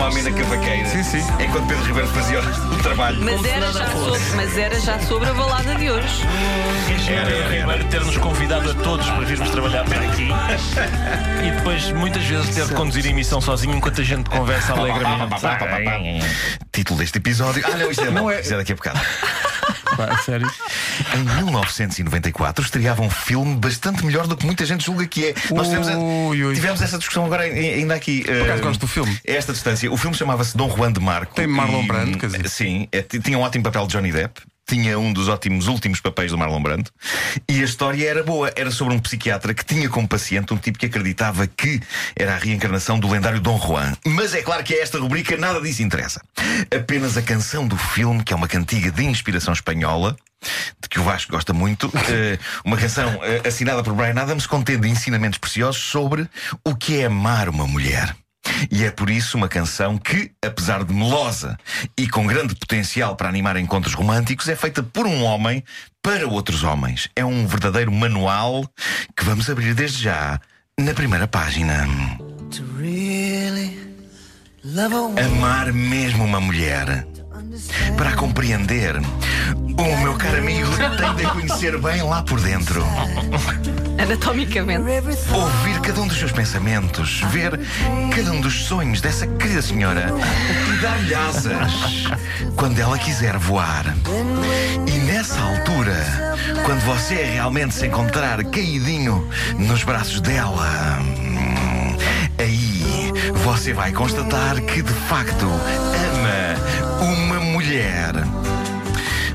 uma amena cavaqueira. Sim, sim. Enquanto Pedro Ribeiro fazia o trabalho. Mas era, já sobre, mas era já sobre a balada de hoje. Era, era, era. Primeiro ter-nos convidado a todos para virmos trabalhar para aqui e depois muitas vezes ter de conduzir a emissão sozinho enquanto a gente conversa alegremente. Título deste episódio. Ah, não, isto é, Não é- isto é daqui a bocado. Pá, a sério. Em 1994 estreava um filme bastante melhor do que muita gente julga que é. Nós tivemos, a- Ui, ui. tivemos essa discussão agora ai- ainda aqui. Por acaso gosto do filme. A esta distância. O filme chamava-se Dom Juan de Marco. Tem Marlon e, Brando, quer dizer. Sim, é, t- tinha um ótimo papel de Johnny Depp. Tinha um dos ótimos últimos papéis do Marlon Brando e a história era boa. Era sobre um psiquiatra que tinha como paciente um tipo que acreditava que era a reencarnação do lendário Dom Juan. Mas é claro que a esta rubrica nada disso interessa. Apenas a canção do filme, que é uma cantiga de inspiração espanhola, de que o Vasco gosta muito, eh, uma canção eh, assinada por Brian Adams contendo ensinamentos preciosos sobre o que é amar uma mulher. E é por isso uma canção que, apesar de melosa e com grande potencial para animar encontros românticos, é feita por um homem para outros homens. É um verdadeiro manual que vamos abrir desde já na primeira página. Amar mesmo uma mulher. Para compreender, o meu caro amigo tem de conhecer bem lá por dentro. Anatomicamente. Ouvir cada um dos seus pensamentos, ver cada um dos sonhos dessa querida senhora e dar-lhe asas quando ela quiser voar. E nessa altura, quando você realmente se encontrar caidinho nos braços dela, aí você vai constatar que de facto ama uma mulher.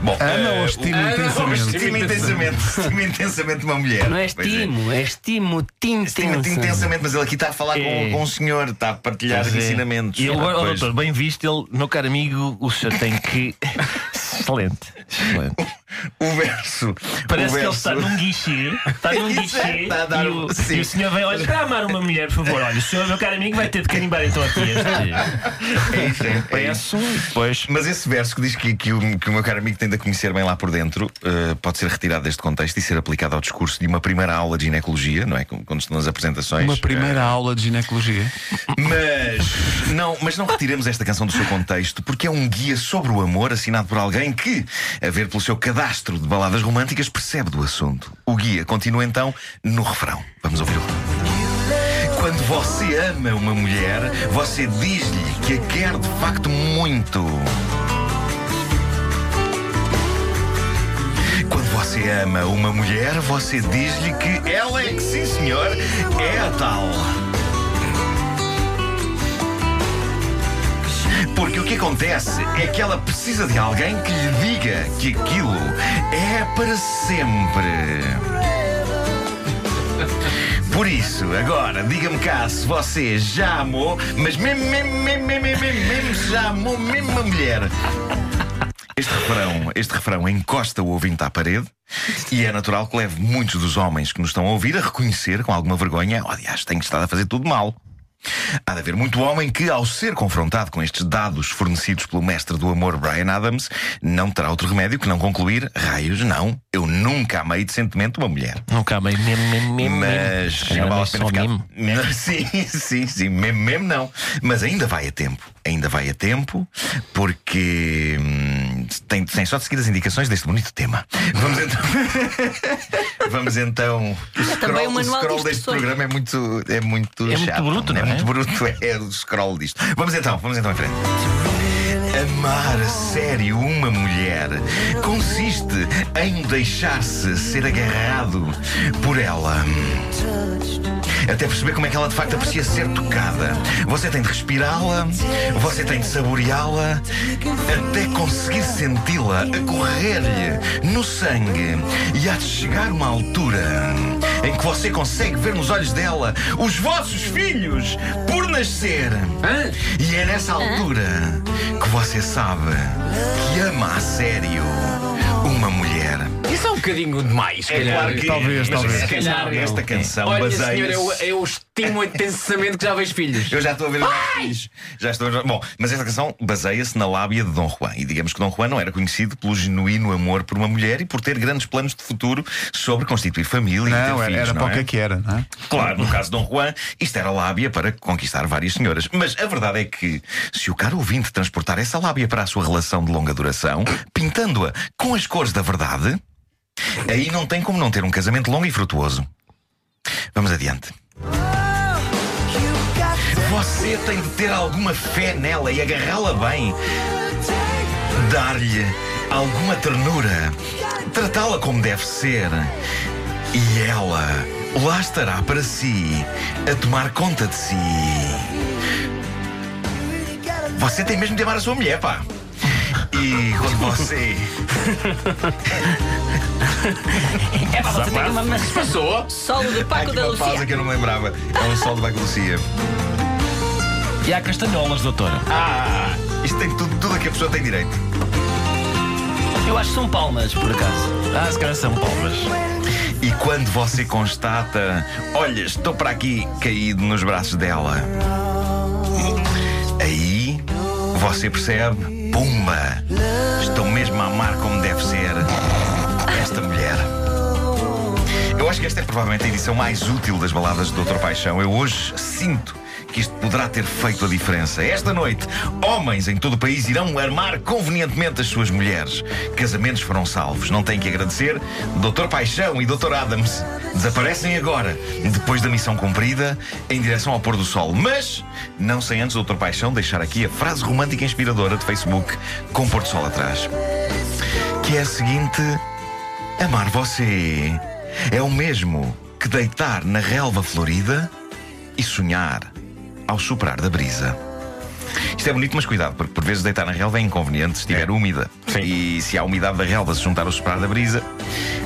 Bom, Ama eh, ou estima o- intensamente? Estima intensamente. Estima intensamente uma mulher. Não é Pois estimo, é estimo Estima tintensa. intensamente, mas ele aqui está a falar É. com, com um senhor, está a partilhar é. ensinamentos. E ele, Ah, oh, doutor, bem visto, ele, meu caro amigo, o senhor tem que. Excelente. Excelente. O verso. Parece o que ele verso. está num guichê, está num é, guichê está a dar e, o, sim. e o senhor vem, olha, para amar uma mulher, por favor, olha, o senhor, meu caro amigo, vai ter de carimbar então aqui este. É isso, é, é isso. Peço, depois. Mas esse verso que diz que, que, o, que o meu caro amigo tem de a conhecer bem lá por dentro eh, pode ser retirado deste contexto e ser aplicado ao discurso de uma primeira aula de ginecologia, não é? Quando estão nas apresentações. Uma primeira aula de ginecologia. Mas não, mas não retiremos esta canção do seu contexto porque é um guia sobre o amor assinado por alguém que, a ver pelo seu cadastro de baladas românticas, percebe do assunto. O guia continua então no refrão. Vamos ouvi-lo. Quando você ama uma mulher, você diz-lhe que a quer de facto muito. Quando você ama uma mulher, você diz-lhe que ela é que, sim senhor, é a tal. O que acontece é que ela precisa de alguém que lhe diga que aquilo é para sempre. Por isso, agora, diga-me cá se você já amou, mas mesmo, mesmo, mesmo, mesmo, mesmo, já amou mesmo uma mulher. Este refrão, este refrão encosta o ouvinte à parede e é natural que leve muitos dos homens que nos estão a ouvir a reconhecer com alguma vergonha: oh, aliás, tenho estado a fazer tudo mal. Há de haver muito homem que, ao ser confrontado com estes dados fornecidos pelo mestre do amor Brian Adams, não terá outro remédio que não concluir: raios, não, eu nunca amei decentemente uma mulher. Nunca amei mesmo, mesmo, mesmo. Mas não vale a pena ficar. mesmo. Sim, sim, sim, mesmo, mesmo não. Mas ainda vai a tempo. Ainda vai a tempo, porque hum, tem, tem só de seguir as indicações deste bonito tema. Vamos então. Vamos então. O também scroll, um o manual de scroll deste instruções. programa é muito, é muito É muito chato. bruto, não é? muito bruto, é o scroll disto. Vamos então, vamos então em frente. Amar a sério uma mulher consiste em deixar-se ser agarrado por ela. Até perceber como é que ela de facto aprecia ser tocada. Você tem de respirá-la, você tem de saboreá-la, até conseguir senti-la a correr-lhe no sangue. E há de chegar uma altura em que você consegue ver nos olhos dela os vossos filhos por nascer. E é nessa altura que você sabe que ama a sério uma mulher. Isso é um bocadinho demais, se É calhar. claro que Talvez, mas talvez. se calhar esta não. canção Olha, baseia-se. senhor, eu, eu estimo intensamente que já vejo filhos. Eu já estou a ver os meus filhos. Já estou a ver... Bom, mas esta canção baseia-se na lábia de Dom Juan. E digamos que Dom Juan não era conhecido pelo genuíno amor por uma mulher e por ter grandes planos de futuro sobre constituir família e Não, ter era, filhos. era não para o é? que é que era, não é? Claro, no caso de Dom Juan, isto era lábia para conquistar várias senhoras. Mas a verdade é que, se o caro ouvinte transportar essa lábia para a sua relação de longa duração, pintando-a com as cores da verdade, aí não tem como não ter um casamento longo e frutuoso. Vamos adiante. Você tem de ter alguma fé nela e agarrá-la bem. Dar-lhe alguma ternura. Tratá-la como deve ser. E ela lá estará para si, a tomar conta de si. Você tem mesmo de amar a sua mulher, pá. E quando você. É para você ter uma O que passou? solo de Há Paco aqui da uma pausa Lucia. que eu não me lembrava. É um sol de Baco Lucia. E há castanholas, doutora. Ah! Isto tem tudo, tudo a que a pessoa tem direito. Eu acho que são palmas, por acaso. Ah, se calhar são palmas. E quando você constata, olha, estou para aqui caído nos braços dela, aí você percebe, pumba, estou mesmo a amar como deve ser esta mulher. Eu acho que esta é provavelmente a edição mais útil das baladas do Doutor Paixão. Eu hoje sinto que isto poderá ter feito a diferença. Esta noite, homens em todo o país irão armar convenientemente as suas mulheres. Casamentos foram salvos. Não têm que agradecer. Doutor Paixão e Doutor Adams desaparecem agora, depois da missão cumprida, em direção ao pôr do sol. Mas, não sem antes, Doutor Paixão, deixar aqui a frase romântica e inspiradora de Facebook com pôr do sol atrás. Que é a seguinte: Amar você é o mesmo que deitar na relva florida e sonhar ao soprar da brisa. Isto é bonito, mas cuidado, porque por vezes deitar na relva é inconveniente se estiver úmida. E se a umidade da relva se juntar ao soprar da brisa,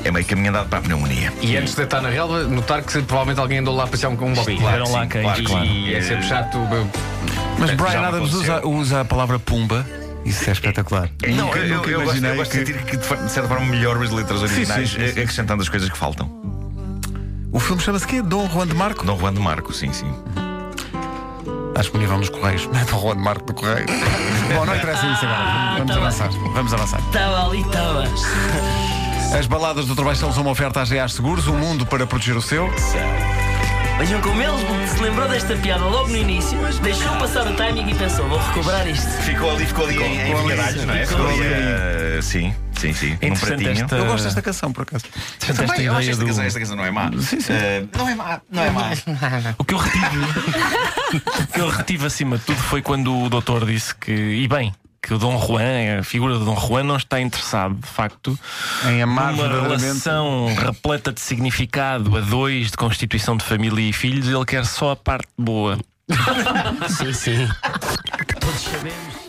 é meio caminho andado para a pneumonia. E antes de deitar na relva, notar que provavelmente alguém andou lá a passear com um bobby. Claro, sim, lá quem, claro, claro. E é sempre chato. Mas Brian Adams usa, usa a palavra pumba. Isso é espetacular. Não, Nunca- eu, nunca eu gosto, eu imaginei gosto que de sentir que de certa forma melhoro as letras originais, sim, sim, sim. acrescentando as coisas que faltam. o filme chama-se quê? Dom Juan de Marco? Dom Juan de Marco, sim, sim. Está disponível nos Correios. Dom Juan de Marco do Correio. Bom, não interessa isso agora. Vamos tá bem. avançar. Vamos avançar. Estava ali, estava. As baladas do Trabalho são uma oferta à GA Seguros, um mundo para proteger o seu. Vejam como ele se lembrou desta piada logo no início, deixou passar o timing e pensou: vou recuperar isto. Ficou ali, ficou ali em, em ali, vinhadalhos, não é? ficou Ficou ali, ali. eh, sim, sim, sim. Num Interessante pratinho. esta- Eu gosto desta canção, por acaso. Portanto, esta Também, eu acho esta, do... canção, esta canção não é má. Eh, não é má, não é má. O que eu retive O que eu retive acima de tudo foi quando o doutor disse que, e bem, que o Dom Juan, a figura do Dom Juan, não está interessado, de facto, Em amar verdadeiramente. relação repleta de significado a dois, de constituição de família e filhos, ele quer só a parte boa. Sim, sim. Todos sabemos.